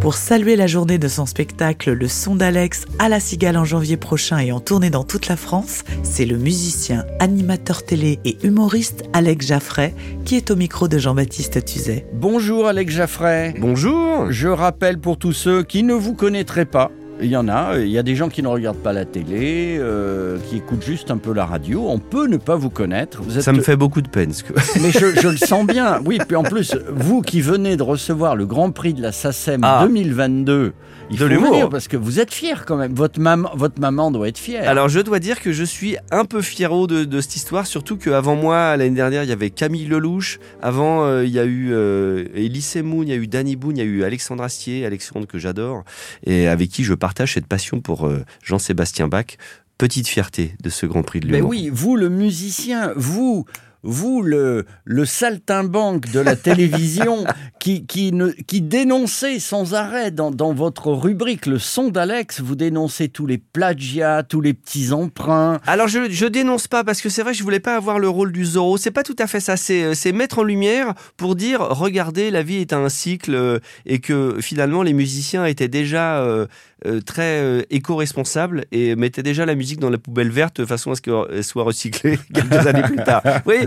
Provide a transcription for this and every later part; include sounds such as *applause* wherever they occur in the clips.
Pour saluer la journée de son spectacle Le Son d'Alex à la Cigale en janvier prochain et en tournée dans toute la France, c'est le musicien, animateur télé et humoriste Alex Jaffray qui est au micro de Jean-Baptiste Tuzet. Bonjour Alex Jaffray. Bonjour Je rappelle pour tous ceux qui ne vous connaîtraient pas, il y en a, il y a des gens qui ne regardent pas la télé, euh, qui écoutent juste un peu la radio. On peut ne pas vous connaître. Vous êtes- Ça me fait beaucoup de peine. ce que- *laughs* Mais je, je le sens bien. Oui, puis en plus, vous qui venez de recevoir le Grand Prix de la SACEM Ah. 2022, il De faut venir parce que vous êtes fier quand même. Votre maman, votre maman doit être fière. Alors je dois dire que je suis un peu fiero de, de cette histoire, surtout qu'avant moi, l'année dernière, il y avait Camille Lelouch, avant euh, il y a eu euh, Elise Moon, il y a eu Danny Boone, il y a eu Alexandre Astier, Alexandre que j'adore, et avec qui je partage cette passion pour euh, Jean-Sébastien Bach. Petite fierté de ce Grand Prix de Mais l'humour. oui, vous le musicien, vous, vous le, le saltimbanque de la télévision *laughs* qui, qui, ne, qui dénonçait sans arrêt dans, dans votre rubrique Le son d'Alex, vous dénoncez tous les plagiats, tous les petits emprunts. Alors je, je dénonce pas parce que c'est vrai je voulais pas avoir le rôle du Zorro. C'est pas tout à fait ça. C'est euh, mettre en lumière pour dire regardez la vie est un cycle euh, et que finalement les musiciens étaient déjà euh, euh, très euh, éco-responsables et mettaient déjà la musique dans la poubelle verte de façon à ce qu'elle soit recyclée *laughs* quelques années plus tard. Voyez,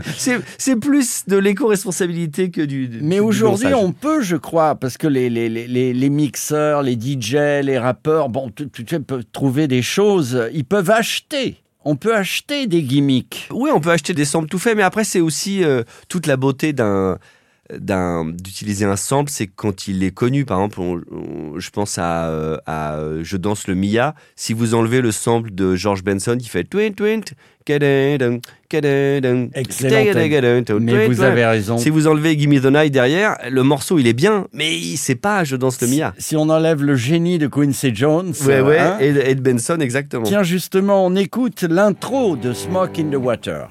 c'est plus de l'éco-responsabilité que du. du- Mais aujourd'hui, on peut, je crois, parce que les, les, les, les, mixeurs, les DJ, les rappeurs, bon, tu, tu- tu peux trouver des choses, ils peuvent acheter. On peut acheter des gimmicks. Oui, on peut acheter des samples tout faits, mais après c'est aussi euh, toute la beauté d'un d'un d'utiliser un sample, c'est quand il est connu. Par exemple, on- on- je pense à, euh, à euh, Je danse le Mia. Si vous enlevez le sample de George Benson qui fait twint twint, Excellent Mais vous avez raison. Si vous enlevez Gimme the Night derrière, le morceau il est bien, mais c'est pas Je danse le Mia. Si on enlève le génie de Quincy Jones. Ouais, ouais, hein, et, de Benson exactement. Tiens, justement, on écoute l'intro de Smoke in the Water.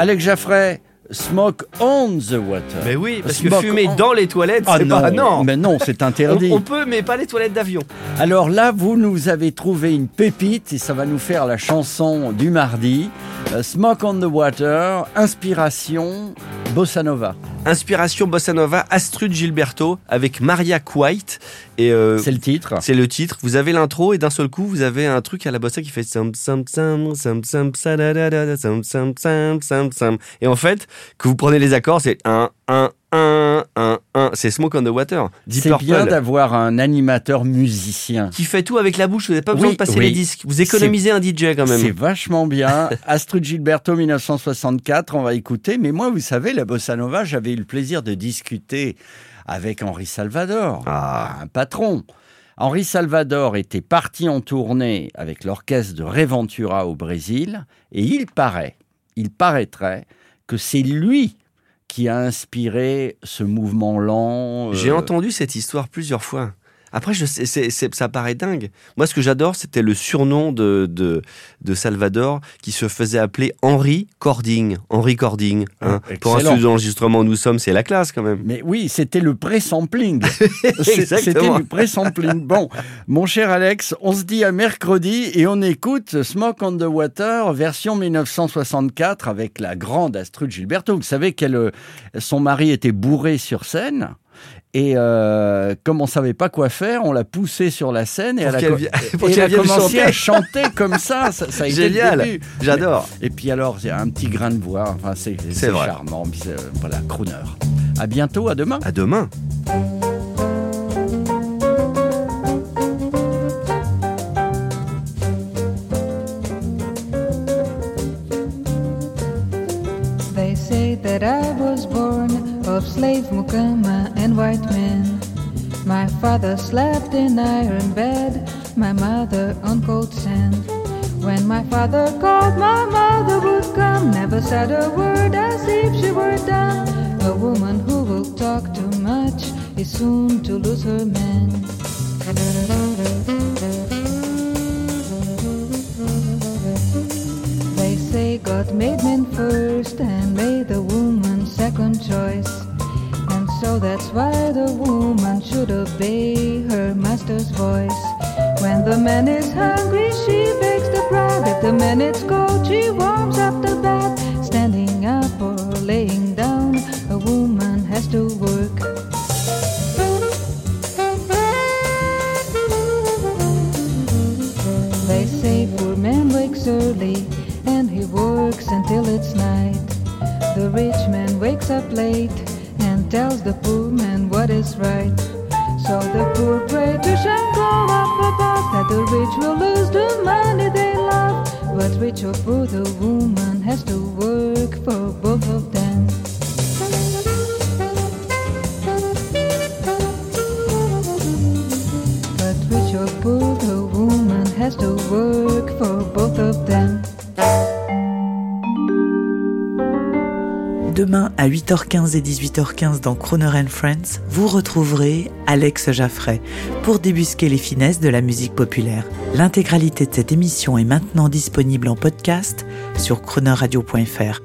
Alex Jaffray, Smoke on the Water. Mais oui, parce que fumer on- dans les toilettes, Ah c'est non, pas non. mais non, c'est interdit. *laughs* On, on peut, mais pas les toilettes d'avion. Alors là, vous nous avez trouvé une pépite et ça va nous faire la chanson du mardi. Euh, Smoke on the Water, inspiration, bossa nova. Inspiration bossa nova, Astrud Gilberto avec Maria White et euh, C'est le titre. c'est le titre. Vous avez l'intro et d'un seul coup vous avez un truc à la bossa qui fait et en fait que vous prenez les accords c'est 1 1 1 1 1 c'est Smoke on the Water. C'est bien d'avoir un animateur musicien. qui fait tout avec la bouche, vous n'avez pas besoin de passer oui. les disques. Vous économisez un DJ quand C'est même. vachement bien. *laughs* Astrid Gilberto 1964, on va écouter. Mais moi, vous savez, la bossa nova, j'avais eu le plaisir de discuter avec Henri Salvador, Ah. un patron. Henri Salvador était parti en tournée avec l'orchestre de Reventura au Brésil, et il paraît, il paraîtrait que c'est lui qui a inspiré ce mouvement lent. euh, J'ai entendu cette histoire plusieurs fois. Après, je sais, ça paraît dingue. Moi, ce que j'adore, c'était le surnom de, de, de Salvador qui se faisait appeler Henri Cording. Henri Cording. hein. Ah, Pour un studio d'enregistrement nous sommes, c'est la classe quand même. Mais oui, c'était le pré-sampling. *laughs* C'est- C'était le pré-sampling. Bon, mon cher Alex, on se dit à mercredi et on écoute Smoke on the Water, version 1964, avec la grande Astrud Gilberto. Vous savez qu'elle, euh, son mari était bourré sur scène. Et euh, comme on savait pas quoi faire, on l'a poussée sur la scène et Pour elle a, *laughs* et elle commencé chanter. à chanter comme ça. *laughs* Ça, a Génial. J'adore. Et puis alors, il y a un petit grain de voix. Enfin, c'est C'est c'est vrai. charmant. Euh, voilà, crooner. À bientôt, à demain. À demain. They say that I was born of slave mukama and white men. My father slept in iron bed, my mother on cold sand. When my father called, my mother would come, never said a word as if she were dumb. A woman who will talk too much is soon to lose her man. They say God made men first and made the woman second choice. So that's why the woman should obey her master's voice. When the man is hungry, she bakes the bread. If the man is cold, she warms up the bed. Standing up or laying down, a woman has to work. They say poor man wakes early and he works until it's night. The rich man wakes up late and tells the poor man what is right. So the poor pray to Shango up above that the rich will lose the money they love. But rich or poor, the woman has to work for both of them. But rich or poor, the woman has to work for both of them. Demain à 8h15 et 18h15 dans Croner Friends, vous retrouverez Alex Jaffray pour débusquer les finesses de la musique populaire. L'intégralité de cette émission est maintenant disponible en podcast sur chronerradio.fr.